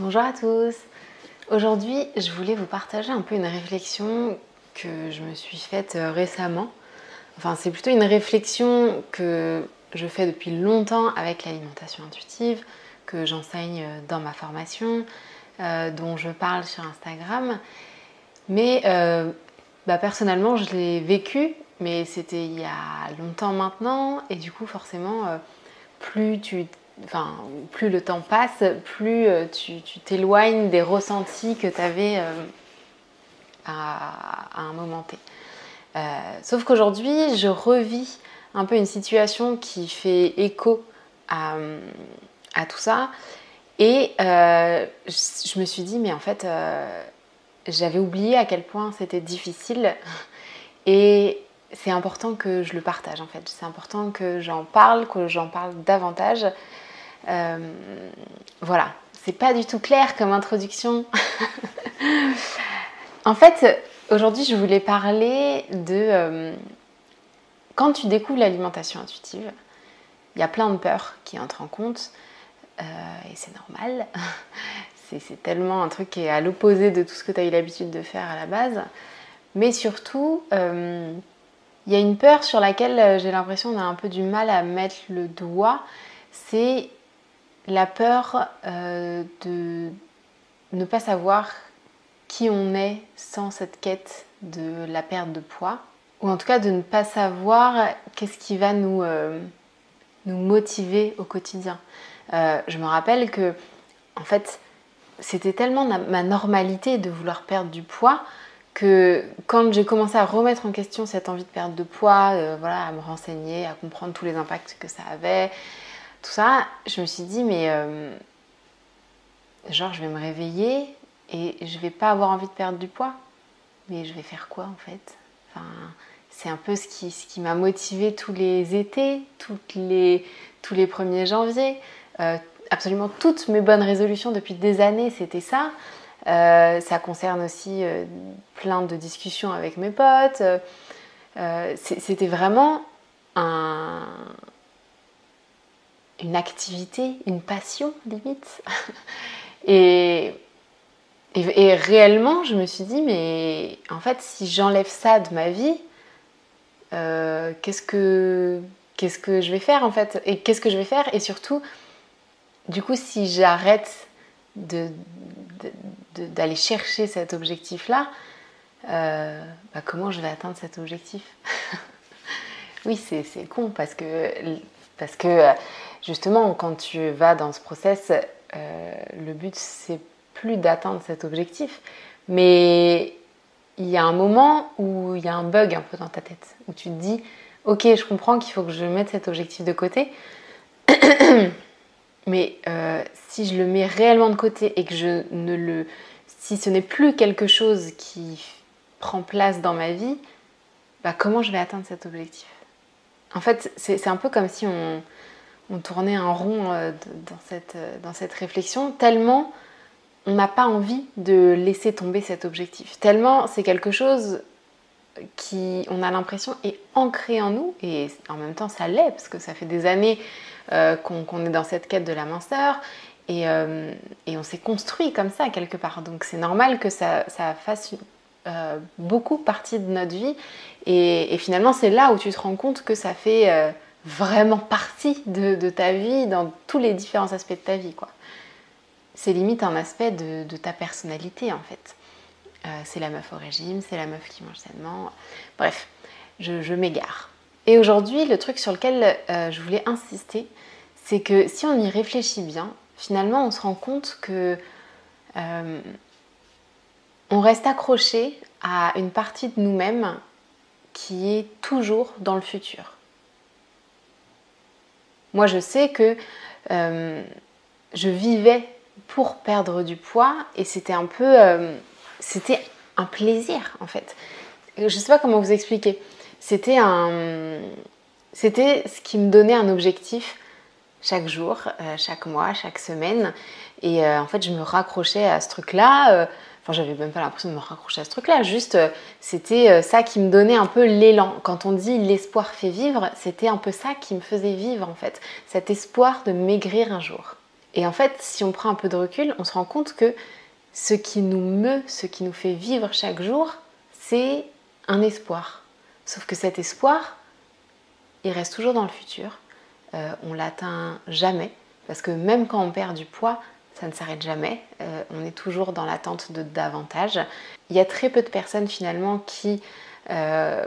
Bonjour à tous. Aujourd'hui, je voulais vous partager un peu une réflexion que je me suis faite euh, récemment. Enfin, c'est plutôt une réflexion que je fais depuis longtemps avec l'alimentation intuitive, que j'enseigne dans ma formation, euh, dont je parle sur Instagram. Mais euh, bah, personnellement, je l'ai vécu, mais c'était il y a longtemps maintenant, et du coup, forcément, plus tu plus le temps passe, plus euh, tu t'éloignes des ressentis que tu avais euh, à, un moment T. Euh, sauf qu'aujourd'hui, je revis un peu une situation qui fait écho à, tout ça. Et je me suis dit, mais en fait, j'avais oublié à quel point c'était difficile. Et c'est important que je le partage en fait. C'est important que j'en parle, que j'en parle davantage. Euh, voilà, c'est pas du tout clair comme introduction. en fait, aujourd'hui, je voulais parler de euh, quand tu découvres l'alimentation intuitive, il y a plein de peurs qui entrent en compte euh, et c'est normal. c'est tellement un truc qui est à l'opposé de tout ce que tu as eu l'habitude de faire à la base. Mais surtout, il y a une peur sur laquelle j'ai l'impression qu'on a un peu du mal à mettre le doigt. C'est la peur euh, de ne pas savoir qui on est sans cette quête de la perte de poids, ou en tout cas de ne pas savoir qu'est-ce qui va nous, euh, motiver au quotidien. Euh, je me rappelle que, en fait, c'était tellement ma normalité de vouloir perdre du poids que quand j'ai commencé à remettre en question cette envie de perdre de poids, voilà, à me renseigner, à comprendre tous les impacts que ça avait, tout ça, je me suis dit, mais euh, genre, je vais me réveiller et je vais pas avoir envie de perdre du poids. Mais je vais faire quoi en fait? Enfin, C'est un peu ce qui, ce qui m'a motivé tous les étés, les, tous les 1er janvier. Euh, absolument toutes mes bonnes résolutions depuis des années, c'était ça. Euh, ça concerne aussi plein de discussions avec mes potes. c'était vraiment un, une activité, une passion limite. et, réellement, je me suis dit, mais en fait, si j'enlève ça de ma vie, euh, qu'est-ce que qu'est-ce que je vais faire en fait? Et qu'est-ce que je vais faire? Et surtout, du coup, si j'arrête d'aller chercher cet objectif-là, euh, bah, comment je vais atteindre cet objectif? Oui, c'est, con parce que justement, quand tu vas dans ce process, euh, le but, c'est plus d'atteindre cet objectif, mais il y a un moment où il y a un bug un peu dans ta tête, où tu te dis, ok, je comprends qu'il faut que je mette cet objectif de côté, mais euh, si je le mets réellement de côté et que je ne le... Si ce n'est plus quelque chose qui prend place dans ma vie, bah comment je vais atteindre cet objectif? En fait, c'est un peu comme si on, on tournait un rond euh, dans cette, euh, dans cette réflexion, tellement on n'a pas envie de laisser tomber cet objectif, tellement c'est quelque chose qui, on a l'impression, est ancré en nous, et en même temps ça l'est, parce que ça fait des années euh, qu'on est dans cette quête de la minceur, et, on s'est construit comme ça quelque part. Donc c'est normal que ça, ça fasse beaucoup partie de notre vie, et, et finalement c'est là où tu te rends compte que ça fait vraiment partie de, ta vie dans tous les différents aspects de ta vie. quoi. C'est limite un aspect de, ta personnalité en fait. Euh, c'est la meuf au régime, c'est la meuf qui mange sainement. Bref, je, m'égare. Et aujourd'hui, le truc sur lequel euh, je voulais insister, c'est que si on y réfléchit bien, finalement, on se rend compte que euh, on reste accroché à une partie de nous-mêmes qui est toujours dans le futur. Moi, je sais que euh, je vivais pour perdre du poids et c'était un peu. Euh, c'était un plaisir en fait. Je ne sais pas comment vous expliquer. C'était un. C'était ce qui me donnait un objectif chaque jour, euh, chaque mois, chaque semaine. Et en fait, je me raccrochais à ce truc-là j'avais même pas l'impression de me raccrocher à ce truc-là. Juste, euh, c'était euh, ça qui me donnait un peu l'élan. Quand on dit l'espoir fait vivre, c'était un peu ça qui me faisait vivre en fait. Cet espoir de maigrir un jour. Et en fait, si on prend un peu de recul, on se rend compte que ce qui nous meut, ce qui nous fait vivre chaque jour, c'est un espoir. Sauf que cet espoir, il reste toujours dans le futur. Euh, on l'atteint jamais. Parce que même quand on perd du poids, ça ne s'arrête jamais. Euh, on est toujours dans l'attente de davantage. Il y a très peu de personnes finalement qui euh,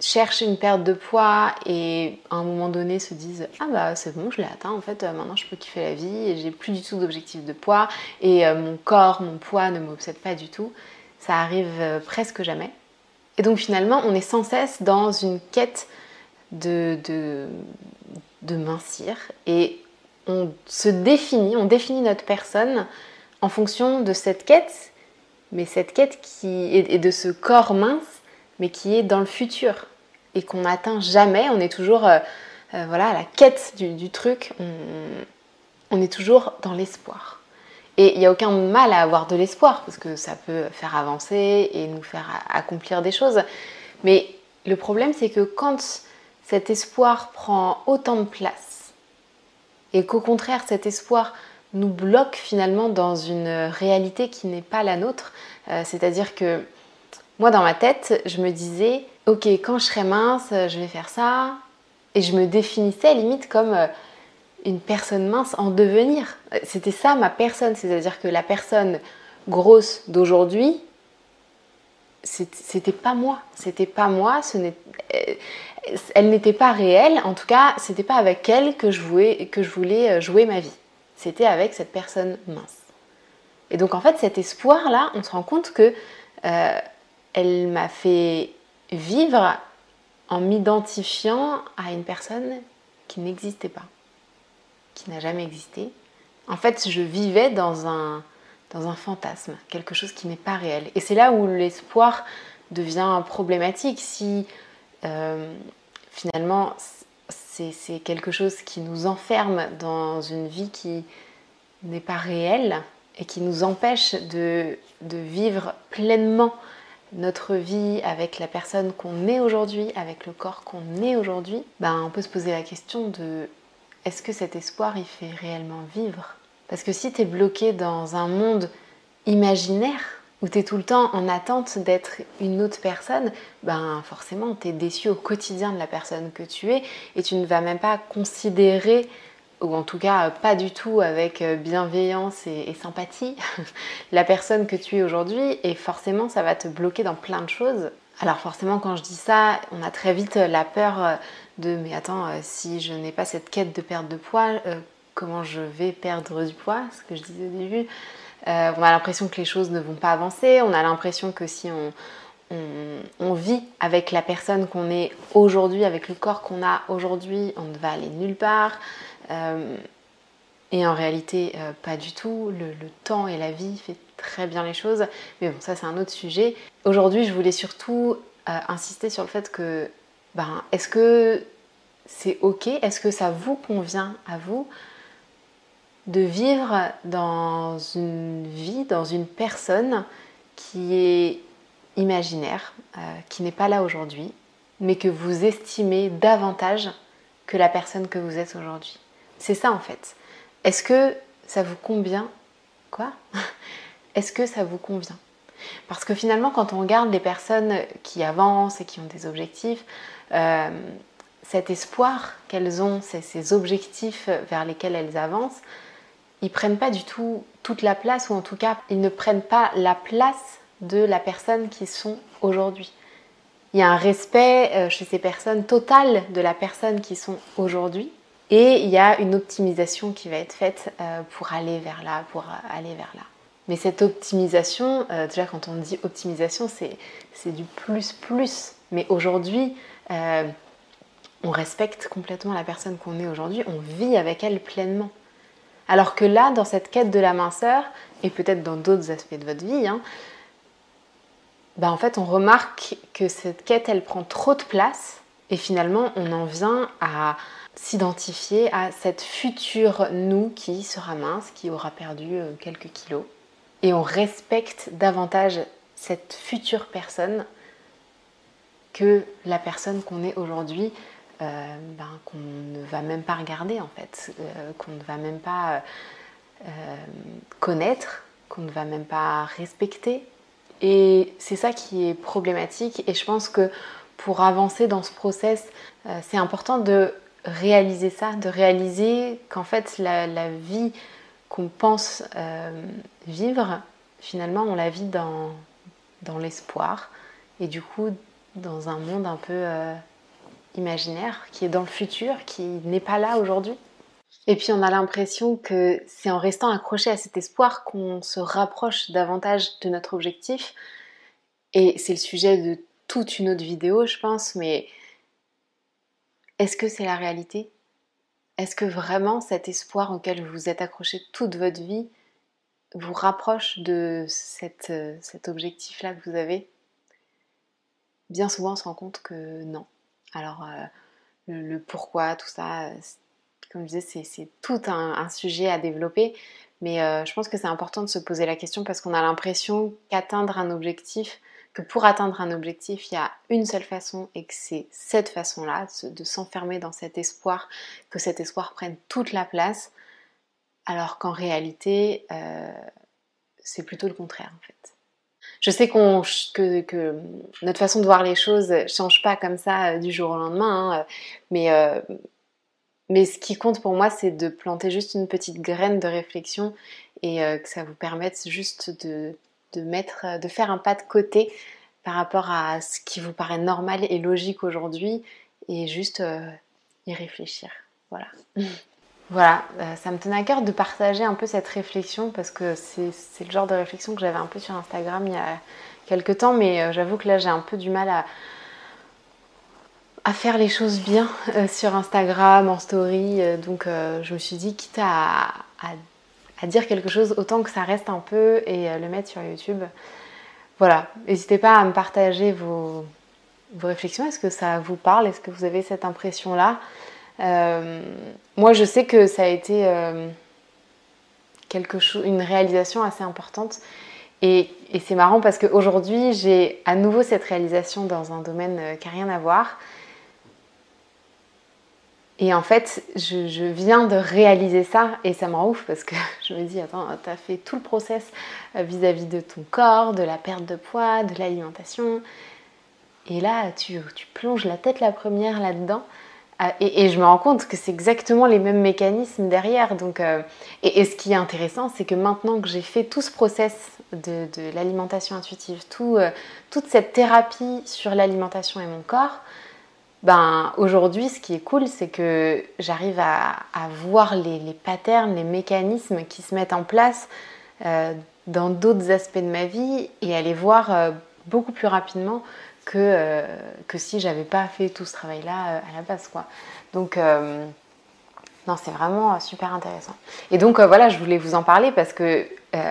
cherchent une perte de poids et à un moment donné se disent ah bah c'est bon je l'ai atteint en fait maintenant je peux kiffer la vie et j'ai plus du tout d'objectif de poids et mon corps mon poids ne m'obsède pas du tout ça arrive presque jamais et donc finalement on est sans cesse dans une quête de, de mincir et on se définit, on définit notre personne en fonction de cette quête, mais cette quête qui est de ce corps mince, mais qui est dans le futur et qu'on n'atteint jamais. On est toujours euh, euh, voilà, à la quête du, truc, on, est toujours dans l'espoir. Et il n'y a aucun mal à avoir de l'espoir parce que ça peut faire avancer et nous faire accomplir des choses. Mais le problème, c'est que quand cet espoir prend autant de place et qu'au contraire cet espoir nous bloque finalement dans une réalité qui n'est pas la nôtre. Euh, c'est-à-dire que moi dans ma tête, je me disais, ok, quand je serai mince, je vais faire ça. Et je me définissais limite comme euh, une personne mince en devenir. C'était ça ma personne, c'est-à-dire que la personne grosse d'aujourd'hui, c'était pas moi. C'était pas moi. Ce euh, elle n'était pas réelle. En tout cas, c'était pas avec elle que je, voulais, que je voulais euh, jouer ma vie. C'était avec cette personne mince. Et donc en fait, cet espoir-là, on se rend compte que euh, elle m'a fait vivre en m'identifiant à une personne qui n'existait pas, qui n'a jamais existé. En fait, je vivais dans un, dans un fantasme, quelque chose qui n'est pas réel. Et c'est là où l'espoir devient problématique. Si euh, finalement c'est quelque chose qui nous enferme dans une vie qui n'est pas réelle et qui nous empêche de, de vivre pleinement notre vie avec la personne qu'on est aujourd'hui, avec le corps qu'on est aujourd'hui, ben, on peut se poser la question de est-ce que cet espoir il fait réellement vivre? Parce que si tu es bloqué dans un monde imaginaire, où tu es tout le temps en attente d'être une autre personne, ben forcément tu es déçu au quotidien de la personne que tu es et tu ne vas même pas considérer, ou en tout cas pas du tout avec bienveillance et, sympathie, la personne que tu es aujourd'hui et forcément ça va te bloquer dans plein de choses. Alors forcément quand je dis ça, on a très vite la peur de mais attends, si je n'ai pas cette quête de perte de poids, euh, comment je vais perdre du poids, ce que je disais au début. Euh, on a l'impression que les choses ne vont pas avancer, on a l'impression que si on, vit avec la personne qu'on est aujourd'hui, avec le corps qu'on a aujourd'hui, on ne va aller nulle part. Euh, et en réalité, euh, pas du tout. Le, temps et la vie fait très bien les choses. Mais bon, ça c'est un autre sujet. Aujourd'hui, je voulais surtout insister sur le fait que, ben, est-ce que c'est ok? Est-ce que ça vous convient à vous? De vivre dans une vie, dans une personne qui est imaginaire, euh, qui n'est pas là aujourd'hui, mais que vous estimez davantage que la personne que vous êtes aujourd'hui. C'est ça en fait. Est-ce que ça vous convient? Quoi? Est-ce que ça vous convient? Parce que finalement, quand on regarde les personnes qui avancent et qui ont des objectifs, euh, cet espoir qu'elles ont, ces objectifs vers lesquels elles avancent, ils prennent pas du tout toute la place, ou en tout cas, ils ne prennent pas la place de la personne qui sont aujourd'hui. Il y a un respect euh, chez ces personnes total de la personne qui sont aujourd'hui. Et il y a une optimisation qui va être faite euh, pour aller vers là, pour aller vers là. Mais cette optimisation, euh, déjà quand on dit optimisation, c'est du plus plus. Mais aujourd'hui, on respecte complètement la personne qu'on est aujourd'hui, on vit avec elle pleinement. Alors que là, dans cette quête de la minceur, et peut-être dans d'autres aspects de votre vie, hein, bah, en fait, on remarque que cette quête, elle prend trop de place, et finalement, on en vient à s'identifier à cette future nous qui sera mince, qui aura perdu euh, quelques kilos. Et on respecte davantage cette future personne que la personne qu'on est aujourd'hui euh, ben, qu'on ne va même pas regarder en fait, euh, qu'on ne va même pas connaître, qu'on ne va même pas respecter. Et c'est ça qui est problématique. Et je pense que pour avancer dans ce process, c'est important de réaliser ça, de réaliser qu'en fait la, vie qu'on pense vivre, finalement on la vit dans, dans l'espoir et du coup dans un monde un peu euh, imaginaire qui est dans le futur, qui n'est pas là aujourd'hui. Et puis on a l'impression que c'est en restant accroché à cet espoir qu'on se rapproche davantage de notre objectif. Et c'est le sujet de toute une autre vidéo, je pense, mais est-ce que c'est la réalité? Est-ce que vraiment cet espoir auquel vous vous êtes accroché toute votre vie vous rapproche de euh, cet objectif-là que vous avez? Bien souvent, on se rend compte que non. Alors, euh, le, pourquoi, tout ça, comme je disais, c'est tout un, sujet à développer. Mais euh, je pense que c'est important de se poser la question parce qu'on a l'impression qu'atteindre un objectif, que pour atteindre un objectif, il y a une seule façon et que c'est cette façon-là, de s'enfermer dans cet espoir, que cet espoir prenne toute la place alors qu'en réalité, euh, c'est plutôt le contraire en fait. Je sais que, notre façon de voir les choses change pas comme ça euh, du jour au lendemain, hein, mais, euh, mais ce qui compte pour moi, c'est de planter juste une petite graine de réflexion et que ça vous permette juste de, mettre, de faire un pas de côté par rapport à ce qui vous paraît normal et logique aujourd'hui et juste y réfléchir. Voilà. Voilà, euh, ça me tenait à cœur de partager un peu cette réflexion parce que c'est le genre de réflexion que j'avais un peu sur Instagram il y a quelques temps, mais euh, j'avoue que là j'ai un peu du mal à, faire les choses bien euh, sur Instagram, en story. donc je me suis dit, quitte à, dire quelque chose, autant que ça reste un peu et le mettre sur YouTube. Voilà, n'hésitez pas à me partager vos, vos réflexions. Est-ce que ça vous parle? Est-ce que vous avez cette impression-là? Euh, moi, je sais que ça a été euh, quelque chose, une réalisation assez importante. Et, c'est marrant parce qu'aujourd'hui, j'ai à nouveau cette réalisation dans un domaine euh, qui n'a rien à voir. Et en fait, je, viens de réaliser ça et ça me rend ouf parce que je me dis, attends, tu as fait tout le process vis-à-vis de ton corps, de la perte de poids, de l'alimentation. Et là, tu, plonges la tête la première là-dedans. Ah, et, je me rends compte que c'est exactement les mêmes mécanismes derrière. Donc, euh, et, ce qui est intéressant, c'est que maintenant que j'ai fait tout ce process de, l'alimentation intuitive, euh, toute cette thérapie sur l'alimentation et mon corps, ben, aujourd'hui, ce qui est cool, c'est que j'arrive à, voir les, patterns, les mécanismes qui se mettent en place euh, dans d'autres aspects de ma vie et à les voir beaucoup plus rapidement que, euh, que si j'avais pas fait tout ce travail-là euh, à la base. Quoi. Donc, euh, non, c'est vraiment super intéressant. Et donc, voilà, je voulais vous en parler parce que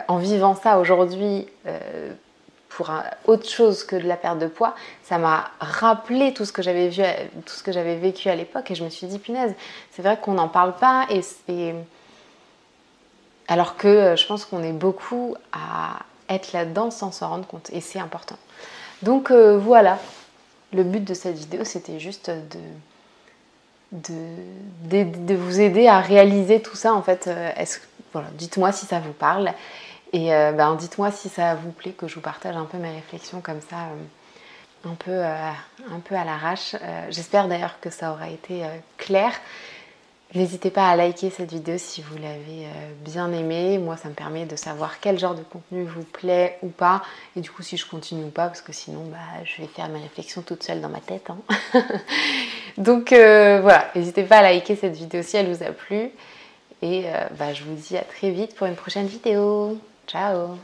en vivant ça aujourd'hui, pour autre chose que de la perte de poids, ça m'a rappelé tout ce que j'avais vu, tout ce que j'avais vécu à l'époque, et je me suis dit punaise, c'est vrai qu'on n'en parle pas, et, et, alors que je pense qu'on est beaucoup à être là-dedans sans s'en rendre compte, et c'est important. Donc euh, voilà, le but de cette vidéo, c'était juste de, vous aider à réaliser tout ça. En fait, euh, voilà, dites-moi si ça vous parle et euh, ben, dites-moi si ça vous plaît que je vous partage un peu mes réflexions comme ça, un peu à l'arrache. J'espère d'ailleurs que ça aura été clair. N'hésitez pas à liker cette vidéo si vous l'avez euh, bien aimée. Moi, ça me permet de savoir quel genre de contenu vous plaît ou pas. Et du coup, si je continue ou pas, parce que sinon, bah, je vais faire mes réflexions toute seule dans ma tête. Hein. Donc euh, voilà, n'hésitez pas à liker cette vidéo si elle vous a plu. Et euh, bah, je vous dis à très vite pour une prochaine vidéo. Ciao